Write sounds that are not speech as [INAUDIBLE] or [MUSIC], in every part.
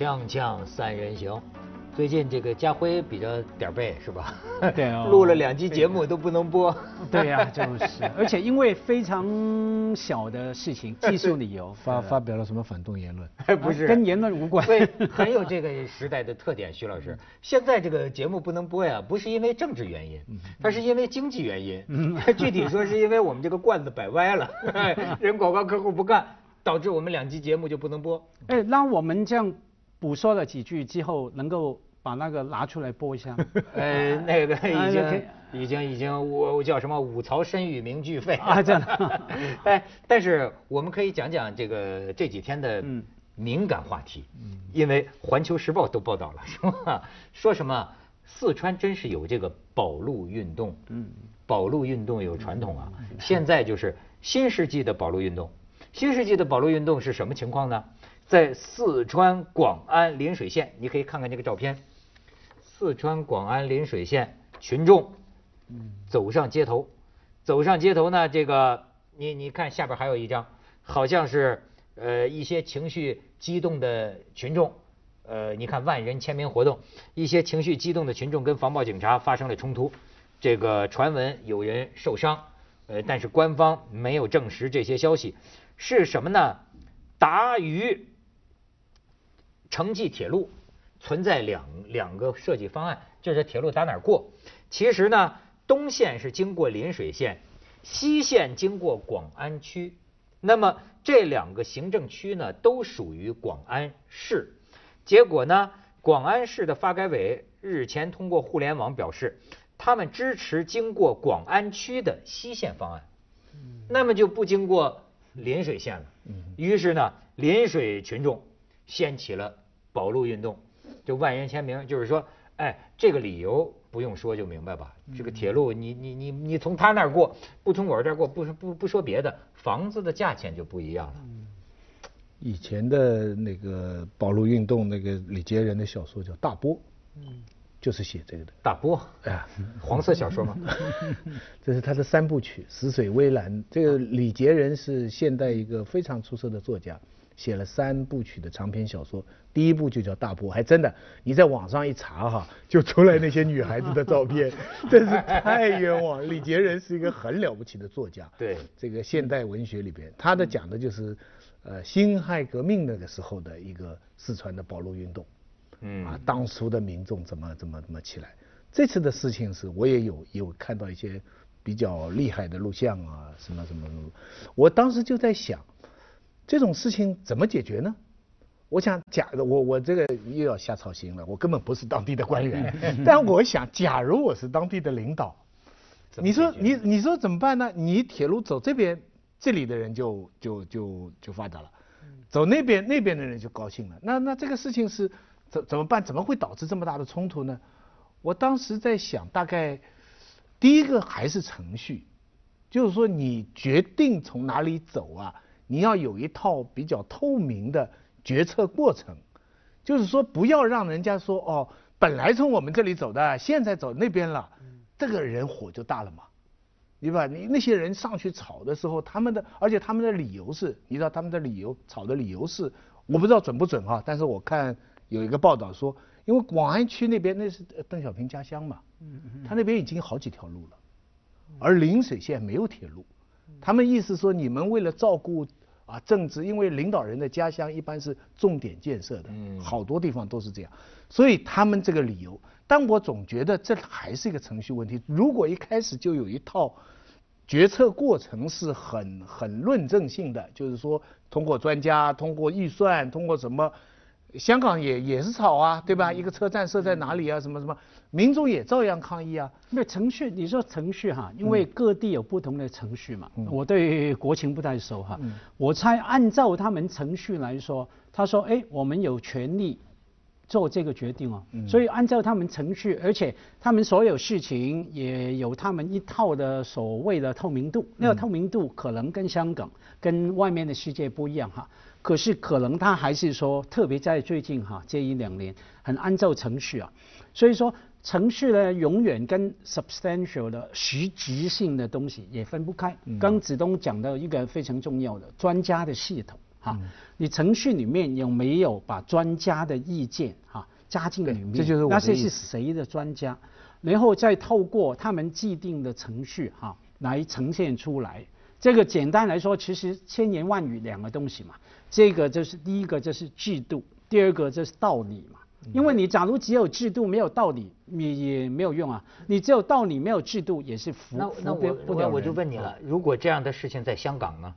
锵锵三人行，最近这个家辉比较点儿背是吧？对哦 [LAUGHS] 录了两期节目都不能播。[LAUGHS] 对呀、就是，而且因为非常小的事情，技术理由，发发表了什么反动言论？[LAUGHS] 不是跟言论无关。所以很有这个时代的特点，徐老师。现在这个节目不能播呀，不是因为政治原因，它是因为经济原因。具体说是因为我们这个罐子摆歪了，人广告客户不干，导致我们两期节目就不能播。哎，那我们这样补说了几句之后，能够把那个拿出来播一下吗？呃，[LAUGHS] 那个已啊经已经已经我我叫什么五朝身与名俱废啊这样哎，但是我们可以讲讲这个这几天的嗯敏感话题，因为《环球时报》都报道了，[LAUGHS] 是吧？说什么四川真是有这个保路运动，嗯，保路运动有传统啊，现在就是新世纪的保路运动。新世纪的保路运动是什么情况呢？在四川广安邻水县，你可以看看这个照片。四川广安邻水县群众走上街头，走上街头呢，这个你你看下边还有一张，好像是呃一些情绪激动的群众，呃，你看万人签名活动，一些情绪激动的群众跟防暴警察发生了冲突，这个传闻有人受伤，呃，但是官方没有证实这些消息，是什么呢？达渝城际铁路存在两两个设计方案，就是铁路打哪儿过。其实呢，东线是经过邻水县，西线经过广安区。那么这两个行政区呢，都属于广安市。结果呢，广安市的发改委日前通过互联网表示，他们支持经过广安区的西线方案，那么就不经过邻水县了。于是呢，邻水群众掀起了保路运动，就万人签名，就是说，哎，这个理由不用说就明白吧？这个铁路你你你你从他那儿过，不从我这儿过，不说不不说别的，房子的价钱就不一样了。以前的那个保路运动，那个李杰仁的小说叫《大波》，就是写这个的。大波，哎，[LAUGHS] 黄色小说嘛？[LAUGHS] 这是他的三部曲《死水微澜》。这个李杰仁是现代一个非常出色的作家，写了三部曲的长篇小说。第一部就叫《大波》，还真的，你在网上一查哈，就出来那些女孩子的照片，真是太冤枉。李杰仁是一个很了不起的作家，对这个现代文学里边，他的讲的就是，呃，辛亥革命那个时候的一个四川的保路运动。嗯啊，当初的民众怎么怎么怎么起来。这次的事情是我也有有看到一些比较厉害的录像啊，什么什么什么。我当时就在想，这种事情怎么解决呢？我想，假我我这个又要瞎操心了，我根本不是当地的官员，[LAUGHS] 但我想，假如我是当地的领导，你说你你说怎么办呢？你铁路走这边，这里的人就就就就发达了，走那边那边的人就高兴了。那那这个事情是怎怎么办？怎么会导致这么大的冲突呢？我当时在想，大概第一个还是程序，就是说你决定从哪里走啊，你要有一套比较透明的决策过程。就是说，不要让人家说哦，本来从我们这里走的，现在走那边了，这个人火就大了嘛。对吧？你那些人上去吵的时候，他们的，而且他们的理由是，你知道他们的理由，吵的理由是，我不知道准不准哈，但是我看有一个报道说，因为广安区那边那是呃邓小平家乡嘛，他那边已经好几条路了，而邻水县没有铁路，他们意思说你们为了照顾啊政治，因为领导人的家乡一般是重点建设的，嗯好多地方都是这样，所以他们这个理由，但我总觉得这还是一个程序问题。如果一开始就有一套决策过程是很很论证性的，就是说通过专家、通过预算、通过什么，香港也也是吵啊，对吧？一个车站设在哪里啊？什么什么，民众也照样抗议啊。那程序，你说程序哈，因为各地有不同的程序嘛。嗯我对国情不太熟哈，我猜按照他们程序来说，他说，哎，我们有权利做这个决定哦。嗯所以按照他们程序，而且他们所有事情也有他们一套的所谓的透明度。那个透明度可能跟香港、跟外面的世界不一样哈。可是可能他还是说，特别在最近哈这一两年，很按照程序啊。所以说程序呢，永远跟 substantial 的实质性的东西也分不开。刚子东讲到一个非常重要的专家的系统，哈。你程序里面有没有把专家的意见哈加进里面？这就是我那些是谁的专家？然后再透过他们既定的程序哈来呈现出来。这个简单来说，其实千言万语两个东西嘛。这个就是第一个就是制度，第二个就是道理嘛。因为你假如只有制度没有道理，你也没有用啊。你只有道理没有制度，也是服那我我就问你了，如果这样的事情在香港呢，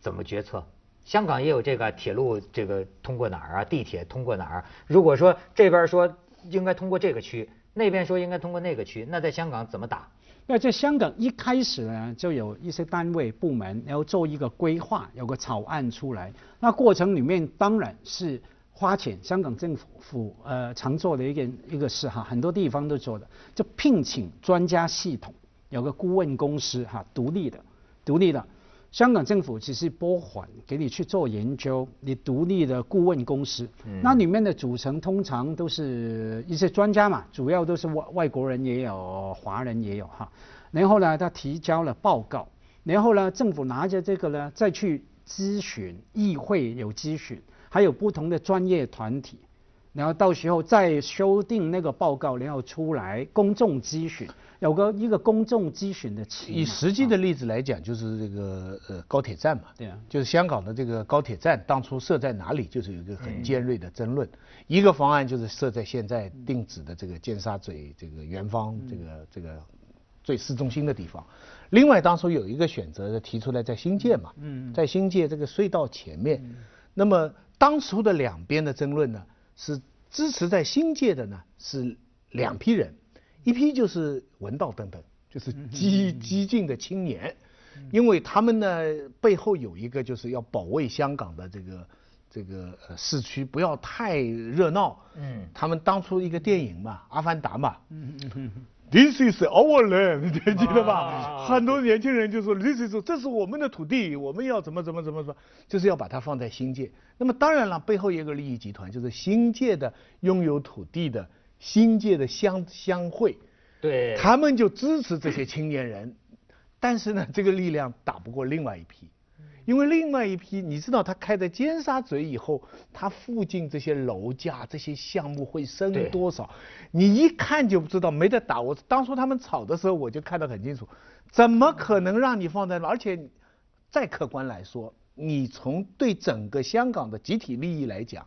怎么决策？香港也有这个铁路，这个通过哪儿啊？地铁通过哪儿？如果说这边说应该通过这个区，那边说应该通过那个区，那在香港怎么打？那在香港一开始呢，就有一些单位部门，然后做一个规划，有个草案出来。那过程里面当然是花钱，香港政府呃常做的一件一个事哈，很多地方都做的，就聘请专家系统，有个顾问公司哈，独立的，独立的。香港政府只是拨款给你去做研究，你独立的顾问公司，那里面的组成通常都是一些专家嘛，主要都是外外国人也有，华人也有哈。然后呢，他提交了报告，然后呢，政府拿着这个呢，再去咨询议会有咨询，还有不同的专业团体，然后到时候再修订那个报告，然后出来公众咨询，有个一个公众咨询的。以实际的例子来讲，就是这个呃高铁站嘛，对啊就是香港的这个高铁站当初设在哪里，就是有一个很尖锐的争论。一个方案就是设在现在定址的这个尖沙咀这个元芳这个这个最市中心的地方。另外，当初有一个选择提出来在新界嘛，嗯在新界这个隧道前面。那么当初的两边的争论呢，是支持在新界的呢是两批人，一批就是文道等等，就是激激进的青年，因为他们呢背后有一个就是要保卫香港的这个这个呃市区不要太热闹。嗯他们当初一个电影嘛，《阿凡达》嘛。This is our land，你记得吧？啊很多年轻人就说 This is 这是我们的土地，我们要怎么怎么怎么怎么，就是要把它放在新界。那么当然了，背后有一个利益集团，就是新界的拥有土地的新界的乡乡会，对，他们就支持这些青年人，但是呢，这个力量打不过另外一批，因为另外一批，你知道他开在尖沙咀以后，它附近这些楼价、这些项目会升多少，你一看就知道没得打。我当初他们吵的时候，我就看得很清楚，怎么可能让你放在那？而且，再客观来说，你从对整个香港的集体利益来讲，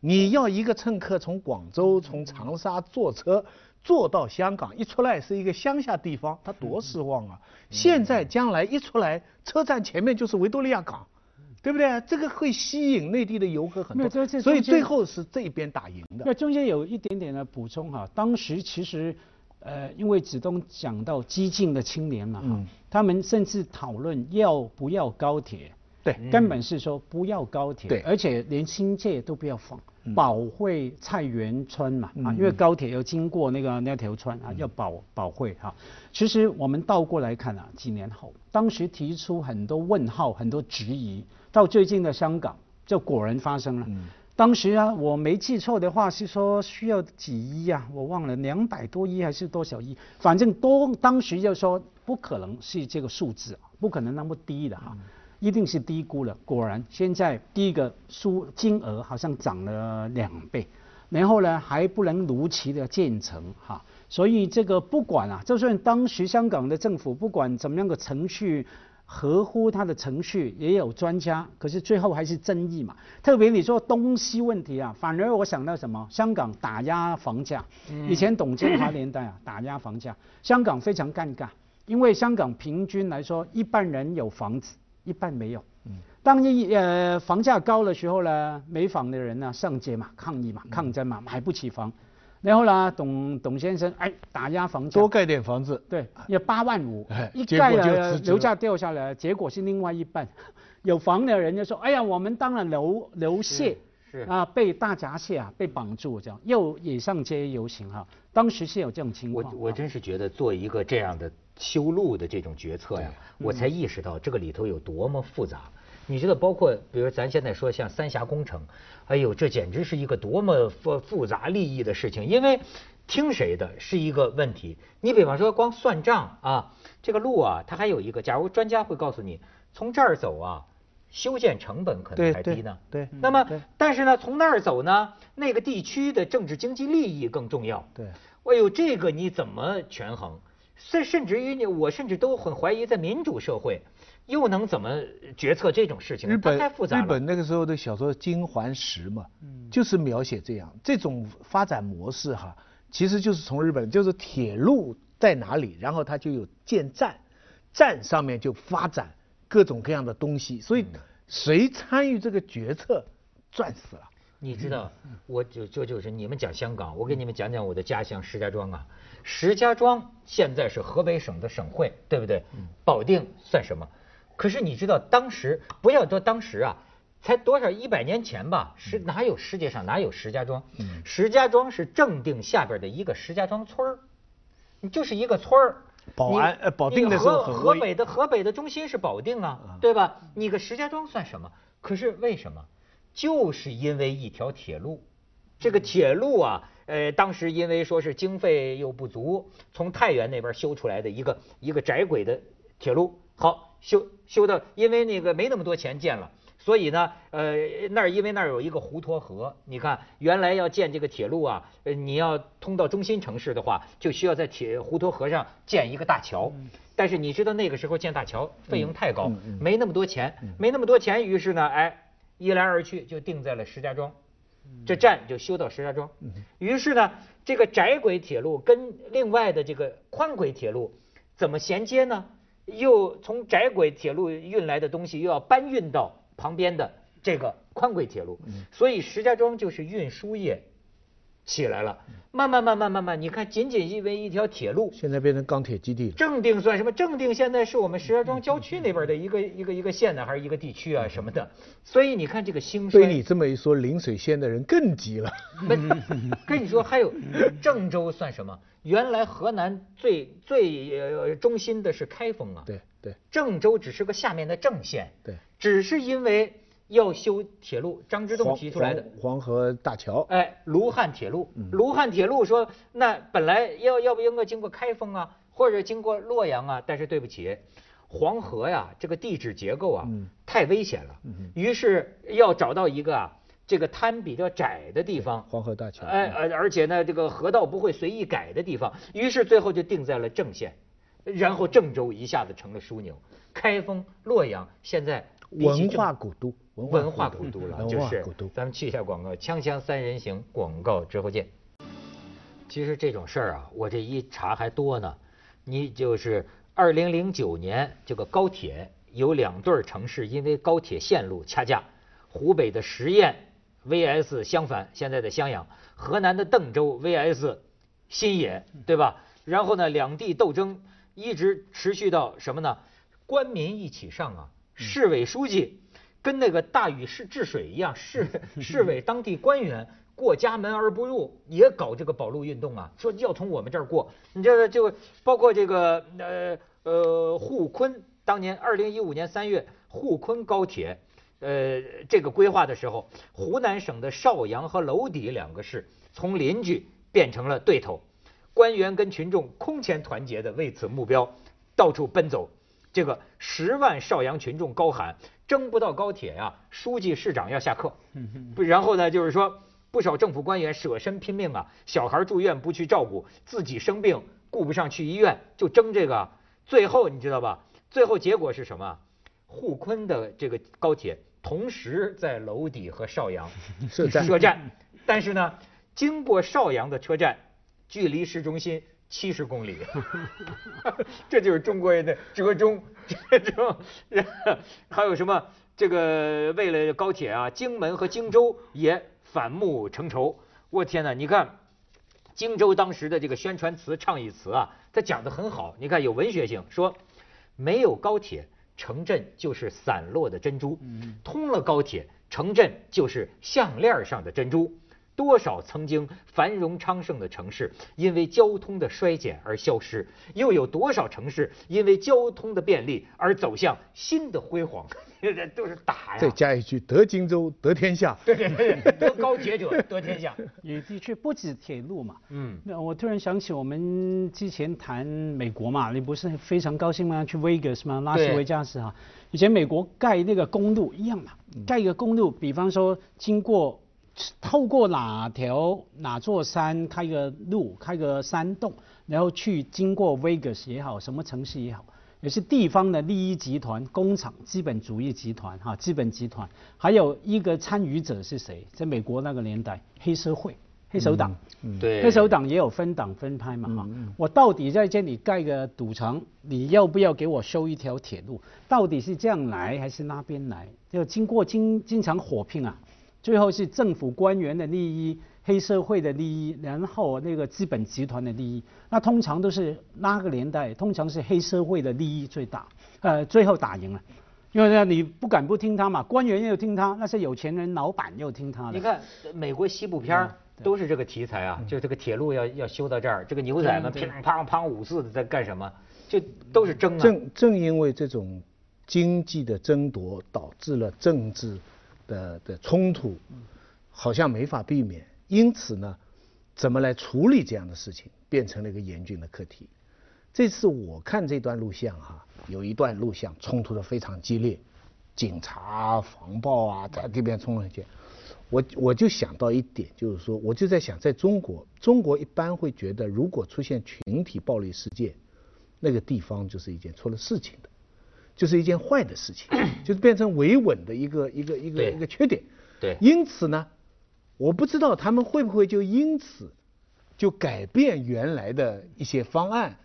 你要一个乘客从广州、从长沙坐车坐到香港，一出来是一个乡下地方，他多失望啊！现在将来一出来，车站前面就是维多利亚港，对不对？这个会吸引内地的游客很多，所以最后是这边打赢的。那中间有一点点的补充哈，当时其实，呃，因为子东讲到激进的青年嘛哈，嗯他们甚至讨论要不要高铁，对根本是说不要高铁，对。而且连新界都不要放，嗯。保会菜园村嘛啊，嗯因为高铁要经过那个那条村啊，要保保会哈。其实我们倒过来看啊，几年后，当时提出很多问号，很多质疑，到最近的香港，就果然发生了。嗯。当时啊，我没记错的话是说需要几亿啊，我忘了两百多亿还是多少亿，反正多当时就说不可能是这个数字，不可能那么低的哈，一定是低估了。果然现在第一个数金额好像涨了两倍，然后呢还不能如期的建成哈，所以这个不管啊，就算当时香港的政府不管怎么样的程序。合乎它的程序，也有专家，可是最后还是争议嘛。特别你说东西问题啊，反而我想到什么？香港打压房价，以前董建华年代啊，打压房价，香港非常尴尬，因为香港平均来说，一半人有房子，一半没有。嗯当一呃房价高的时候呢，没房的人呢上街嘛，抗议嘛，抗争嘛，买不起房。然后呢，董董先生哎打压房价，多盖点房子，对，要八万五哎，一盖了楼价掉下来，结果是另外一半。[LAUGHS] 有房的人就说：“哎呀，我们当然楼楼蟹是啊，被大闸蟹啊被绑住，这样又也上街游行哈、当时是有这种情况。我我真是觉得做一个这样的修路的这种决策呀，我才意识到这个里头有多么复杂。你知道，包括比如咱现在说像三峡工程，哎呦，这简直是一个多么复复杂利益的事情，因为听谁的是一个问题。你比方说光算账啊，这个路啊，它还有一个，假如专家会告诉你，从这儿走啊，修建成本可能还低呢。对那么，但是呢，从那儿走呢，那个地区的政治经济利益更重要。对，哎呦，这个你怎么权衡？甚甚至于你，我甚至都很怀疑，在民主社会，又能怎么决策这种事情？它日本太复杂了。日本那个时候的小说《金环石》嘛，就是描写这样这种发展模式哈，其实就是从日本，就是铁路在哪里，然后它就有建站，站上面就发展各种各样的东西，所以谁参与这个决策，赚死了。你知道，我就就就是你们讲香港，我给你们讲讲我的家乡石家庄啊。石家庄现在是河北省的省会，对不对？保定算什么？可是你知道，当时不要说当时啊，才多少一百年前吧，是哪有世界上哪有石家庄？石家庄是正定下边的一个石家庄村儿，你就是一个村儿。保你安呃保你定的河河北的河北的中心是保定啊，对吧？你个石家庄算什么？可是为什么？就是因为一条铁路，这个铁路啊，呃，当时因为说是经费又不足，从太原那边修出来的一个一个窄轨的铁路，好修修到，因为那个没那么多钱建了。所以呢，呃，那儿因为那儿有一个滹沱河，你看原来要建这个铁路啊，呃，你要通到中心城市的话，就需要在铁滹沱河上建一个大桥。但是你知道那个时候建大桥费用太高，没那么多钱，没那么多钱，于是呢，哎，一来二去就定在了石家庄，这站就修到石家庄。于是呢，这个窄轨铁路跟另外的这个宽轨铁路怎么衔接呢？又从窄轨铁路运来的东西又要搬运到旁边的这个宽轨铁路，所以石家庄就是运输业起来了。慢慢慢慢慢慢，你看，仅仅因为一条铁路，现在变成钢铁基地了。正定算什么？正定现在是我们石家庄郊区那边的一个一个一个县呢，还是一个地区啊什么的。所以你看这个兴衰。被你这么一说，临水县的人更急了。不，[LAUGHS] 跟你说，还有郑州算什么？原来河南最最呃中心的是开封啊，对对郑州只是个下面的郑县，对，只是因为要修铁路，张之洞提出来的。黄黄河大桥。哎，卢汉铁路，卢汉铁路说，那本来要要不应该经过开封啊，或者经过洛阳啊，但是对不起，黄河呀，这个地质结构啊，太危险了，于是要找到一个啊，这个滩比较窄的地方，黄河大桥。哎，而而且呢，这个河道不会随意改的地方，于是最后就定在了郑县，然后郑州一下子成了枢纽，开封、洛阳现在文化古都，文化古都了，就是。咱们去一下广告，锵锵三人行，广告之后见。其实这种事儿啊，我这一查还多呢。你就是二零零九年这个高铁有两对儿城市因为高铁线路掐架，湖北的十堰 VS 襄樊，现在的襄阳；河南的邓州 VS 新野，对吧？然后呢，两地斗争一直持续到什么呢？官民一起上啊，市委书记跟那个大禹治治水一样，市市委当地官员过家门而不入，也搞这个保路运动啊，说要从我们这儿过。你这个就包括这个呃呃沪昆，当年二零一五年三月沪昆高铁。呃，这个规划的时候，湖南省的邵阳和娄底两个市从邻居变成了对头，官员跟群众空前团结的为此目标到处奔走。这个十万邵阳群众高喊争不到高铁呀、书记市长要下课。不，然后呢，就是说不少政府官员舍身拼命啊，小孩住院不去照顾，自己生病顾不上去医院，就争这个。最后你知道吧？最后结果是什么？沪昆的这个高铁同时在娄底和邵阳 [LAUGHS] 设站设站，但是呢，经过邵阳的车站，距离市中心七十公里，[LAUGHS] 这就是中国人的折中，折中。还有什么？这个为了高铁啊，荆门和荆州也反目成仇。我天哪！你看。荆州当时的这个宣传词、倡议词啊，他讲的很好，你看有文学性，说没有高铁，城镇就是散落的珍珠；通了高铁，城镇就是项链上的珍珠。多少曾经繁荣昌盛的城市，因为交通的衰减而消失？又有多少城市因为交通的便利而走向新的辉煌？[LAUGHS] 这都是打呀！再加一句：得荆州，得天下。对对对，得高洁者得天下。也的确不止铁路嘛。嗯。那我突然想起我们之前谈美国嘛，你不是非常高兴吗？去 Vegas 吗？拉斯维加斯啊。以前美国盖那个公路一样嘛，盖一个公路，比方说经过。透过哪条哪座山开个路，开个山洞，然后去经过 Vegas 也好，什么城市也好，也是地方的利益集团、工厂、资本主义集团哈，资本集团，还有一个参与者是谁？在美国那个年代，黑社会、黑手党，对，黑手党也有分党分派嘛哈。我到底在这里盖个赌城，你要不要给我修一条铁路？到底是这样来还是那边来？就经过经经常火拼啊。最后是政府官员的利益、黑社会的利益，然后那个资本集团的利益。那通常都是那个年代，通常是黑社会的利益最大，呃，最后打赢了。因为呢，你不敢不听他嘛，官员又听他，那些有钱人、老板又听他的。你看美国西部片都是这个题材啊，就这个铁路要要修到这儿，这个牛仔们乒乓乓五四的在干什么？就都是争啊。正正因为这种经济的争夺，导致了政治。的的冲突好像没法避免，因此呢，怎么来处理这样的事情，变成了一个严峻的课题。这次我看这段录像哈，有一段录像冲突的非常激烈，警察、防暴啊，在这边冲上去，我我就想到一点，就是说，我就在想，在中国，中国一般会觉得，如果出现群体暴力事件，那个地方就是一件出了事情的。就是一件坏的事情，[COUGHS] 就是变成维稳的一个一个一个一个缺点。对，因此呢，我不知道他们会不会就因此就改变原来的一些方案，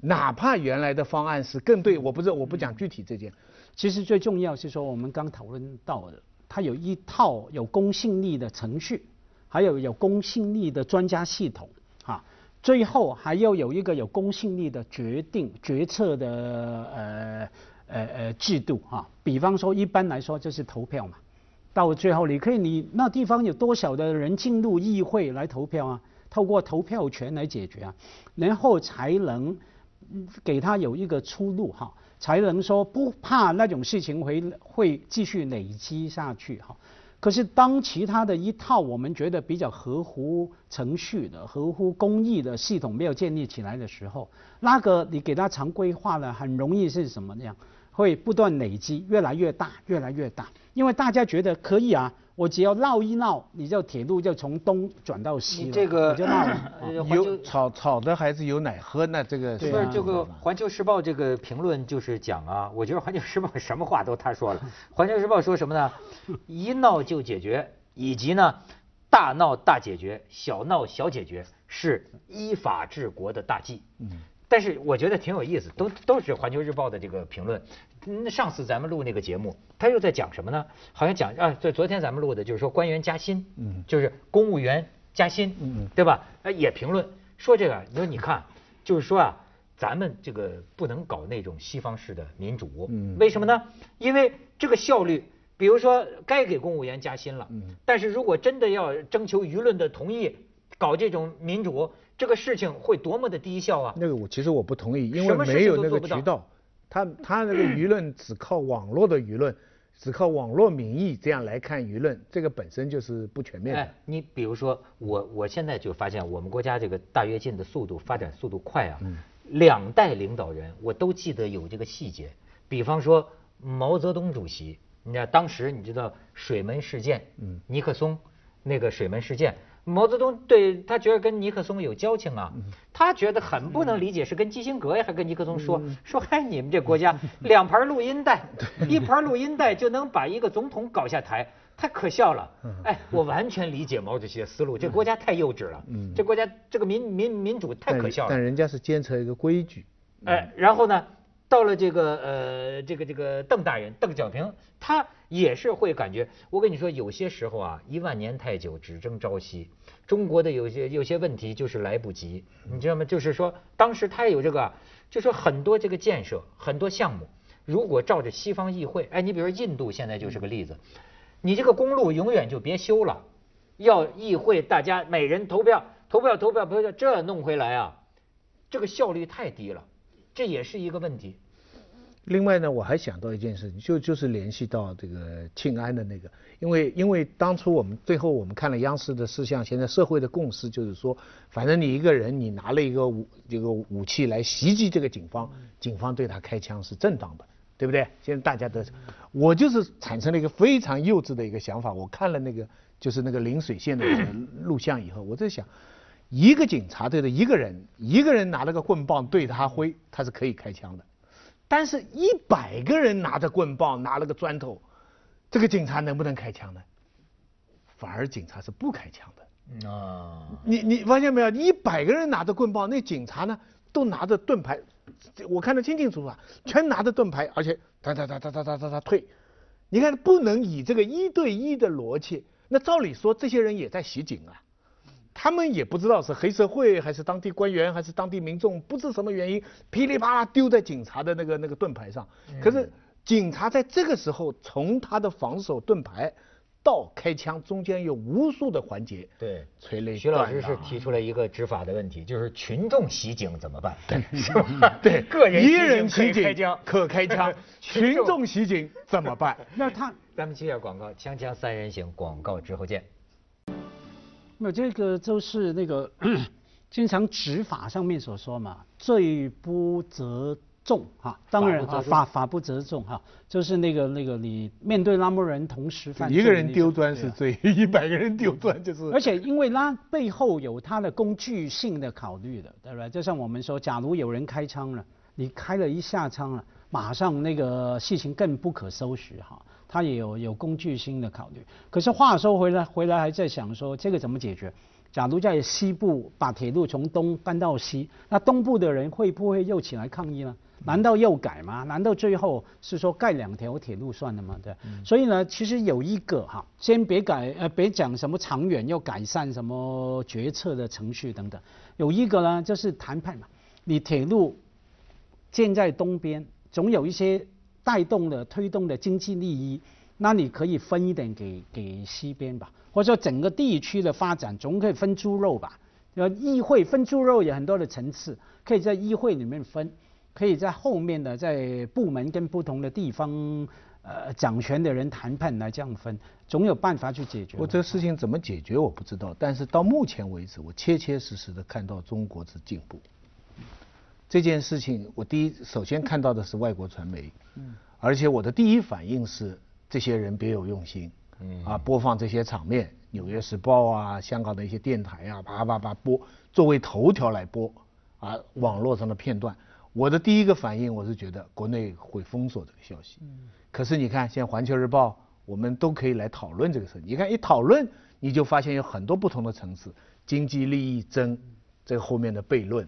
哪怕原来的方案是更对。我不知道，我不讲具体这件。其实最重要是说，我们刚讨论到的，它有一套有公信力的程序，还有有公信力的专家系统啊，最后还要有一个有公信力的决定决策的呃。制度哈，比方说一般来说就是投票嘛，到最后你可以你那地方有多少的人进入议会来投票啊？透过投票权来解决啊，然后才能给他有一个出路哈，才能说不怕那种事情会会继续累积下去哈。可是当其他的一套我们觉得比较合乎程序的、合乎公益的系统没有建立起来的时候，那个你给他常规化了，很容易是什么样？会不断累积，越来越大，越来越大。因为大家觉得可以啊，我只要闹一闹，你就铁路就从东转到西了。这个就闹有吵吵的孩子有奶喝，那这个不是这个《环球时报》这个评论就是讲啊，我觉得《环球时报》什么话都他说了，《环球时报》说什么呢？一闹就解决，以及呢，大闹大解决，小闹小解决，是依法治国的大忌。嗯。但是我觉得挺有意思，都都是《环球日报》的这个评论。那上次咱们录那个节目，他又在讲什么呢？好像讲啊，对，昨天咱们录的就是说官员加薪，嗯，就是公务员加薪，嗯，对吧？哎，也评论说这个，你说你看，就是说啊，咱们这个不能搞那种西方式的民主，嗯，为什么呢？因为这个效率，比如说该给公务员加薪了，嗯，但是如果真的要征求舆论的同意，搞这种民主。这个事情会多么的低效啊！那个我其实我不同意，因为没有那个渠道，他他那个舆论只靠网络的舆论，只靠网络民意这样来看舆论，这个本身就是不全面的。哎，你比如说我我现在就发现我们国家这个大跃进的速度发展速度快啊，两代领导人我都记得有这个细节，比方说毛泽东主席，你看当时你知道水门事件，嗯，尼克松那个水门事件。毛泽东对他觉得跟尼克松有交情啊，他觉得很不能理解，是跟基辛格呀，还跟尼克松说说，嗨，你们这国家 [LAUGHS] 两盘录音带，一盘录音带就能把一个总统搞下台，太可笑了。哎，我完全理解毛主席的思路，这国家太幼稚了，这国家这个民民民主太可笑了。但人家是坚持一个规矩。哎，然后呢？到了这个呃，这个这个邓大人邓小平，他也是会感觉。我跟你说，有些时候啊，一万年太久，只争朝夕。中国的有些有些问题就是来不及，你知道吗？就是说，当时他有这个，就说很多这个建设，很多项目，如果照着西方议会，哎，你比如说印度现在就是个例子，你这个公路永远就别修了，要议会大家每人投票，投票投票投票，这弄回来啊，这个效率太低了，这也是一个问题。另外呢，我还想到一件事情，就就是联系到这个庆安的那个，因为因为当初我们最后我们看了央视的事项，现在社会的共识就是说，反正你一个人你拿了一个武这个武器来袭击这个警方，警方对他开枪是正当的，对不对？现在大家都，我就是产生了一个非常幼稚的一个想法，我看了那个就是那个临水县的 [COUGHS] 录像以后，我在想，一个警察对着一个人，一个人拿了个棍棒对他挥，他是可以开枪的。但是，一百个人拿着棍棒，拿了个砖头，这个警察能不能开枪呢？反而警察是不开枪的。啊，你你发现没有？一百个人拿着棍棒，那警察呢，都拿着盾牌，我看得清清楚楚啊，全拿着盾牌，而且哒哒哒哒哒哒哒哒退。你看，不能以这个一对一的逻辑，那照理说，这些人也在袭警啊。他们也不知道是黑社会还是当地官员还是当地民众，不知什么原因，噼里啪啦丢在警察的那个那个盾牌上。可是警察在这个时候，从他的防守盾牌到开枪，中间有无数的环节。对，催泪。徐老师是提出了一个执法的问题，就是群众袭警怎么办？对，是吧？[LAUGHS] 对，个人一人袭警开枪可开枪，[LAUGHS] 群众袭警怎么办？那他，咱们接下广告，锵锵三人行，广告之后见。那这个就是那个 [CLEARS THROAT] 经常执法上面所说嘛，罪不责众哈。当然啊，法法不责众哈，就是那个那个你面对那么人同时犯，一个人丢砖是罪，[LAUGHS] 一百个人丢砖就是。而且因为他背后有他的工具性的考虑的，对不对？就像我们说，假如有人开枪了，你开了一下枪了，马上那个事情更不可收拾哈。他也有有工具性的考虑，可是话说回来，回来还在想说这个怎么解决？假如在西部把铁路从东搬到西，那东部的人会不会又起来抗议呢？难道又改吗？难道最后是说盖两条铁路算了吗？对，所以呢，其实有一个哈，先别改呃，别讲什么长远要改善什么决策的程序等等，有一个呢就是谈判嘛，你铁路建在东边，总有一些。带动了、推动的经济利益，那你可以分一点给给西边吧，或者说整个地区的发展总可以分猪肉吧？呃，议会分猪肉有很多的层次，可以在议会里面分，可以在后面的在部门跟不同的地方呃掌权的人谈判来这样分，总有办法去解决。我这个事情怎么解决我不知道，但是到目前为止，我切切实实的看到中国之进步。这件事情，我第一首先看到的是外国传媒，嗯，而且我的第一反应是这些人别有用心，嗯。啊，播放这些场面，《纽约时报》啊，香港的一些电台啊，叭叭叭播，作为头条来播，啊，网络上的片段，我的第一个反应我是觉得国内会封锁这个消息，嗯，可是你看，现在《环球日报》，我们都可以来讨论这个事，你看一讨论，你就发现有很多不同的层次，经济利益争，这个后面的悖论，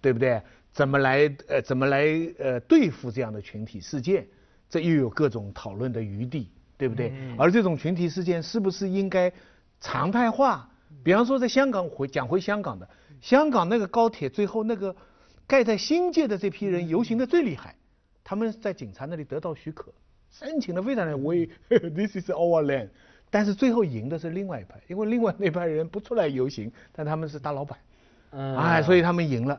对不对？怎么来呃怎么来呃对付这样的群体事件？这又有各种讨论的余地，对不对？而这种群体事件是不是应该常态化？比方说在香港回讲回香港的，香港那个高铁最后那个盖在新界的这批人游行的最厉害，他们在警察那里得到许可，申请的非常的 We [LAUGHS] This is our land，但是最后赢的是另外一派，因为另外那派人不出来游行，但他们是大老板，嗯哎，所以他们赢了。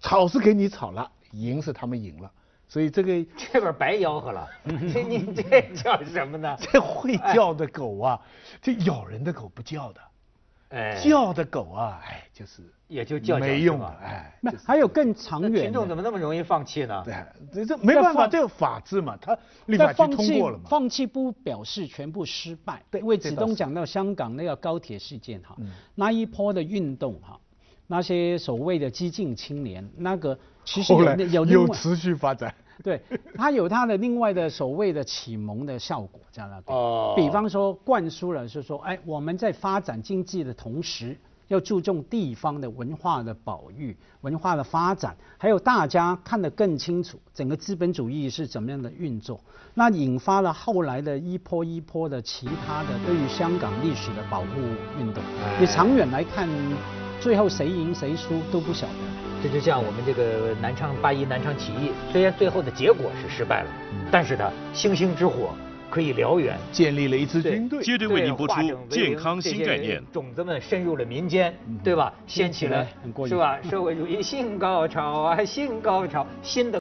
吵是给你吵了，赢是他们赢了，所以这个 [LAUGHS] 这边白吆喝了，这你这叫什么呢？[LAUGHS] 这会叫的狗啊，这咬人的狗不叫的，哎，叫的狗啊，哎，就是也就叫没用了，哎，还有更长远，群众怎么那么容易放弃呢？对，这这没办法，这个法治嘛，他立法局通过了嘛。放弃不表示全部失败，因为子东讲到香港那个高铁事件哈，那一波的运动哈。那些所谓的激进青年，那个其实有有持续发展，对，他有他的另外的所谓的启蒙的效果在那边。哦。比方说灌输了是说，哎，我们在发展经济的同时，要注重地方的文化的保育、文化的发展，还有大家看得更清楚整个资本主义是怎么样的运作，那引发了后来的一波一波的其他的对于香港历史的保护运动。你长远来看。最后谁赢谁输都不晓得，这就像我们这个南昌八一南昌起义，虽然最后的结果是失败了，但是它星星之火可以燎原。建立了一支军队。接着为您播出健康新概念。种子们深入了民间，对吧？掀起了是吧？社会主义新高潮啊，新高潮，新的。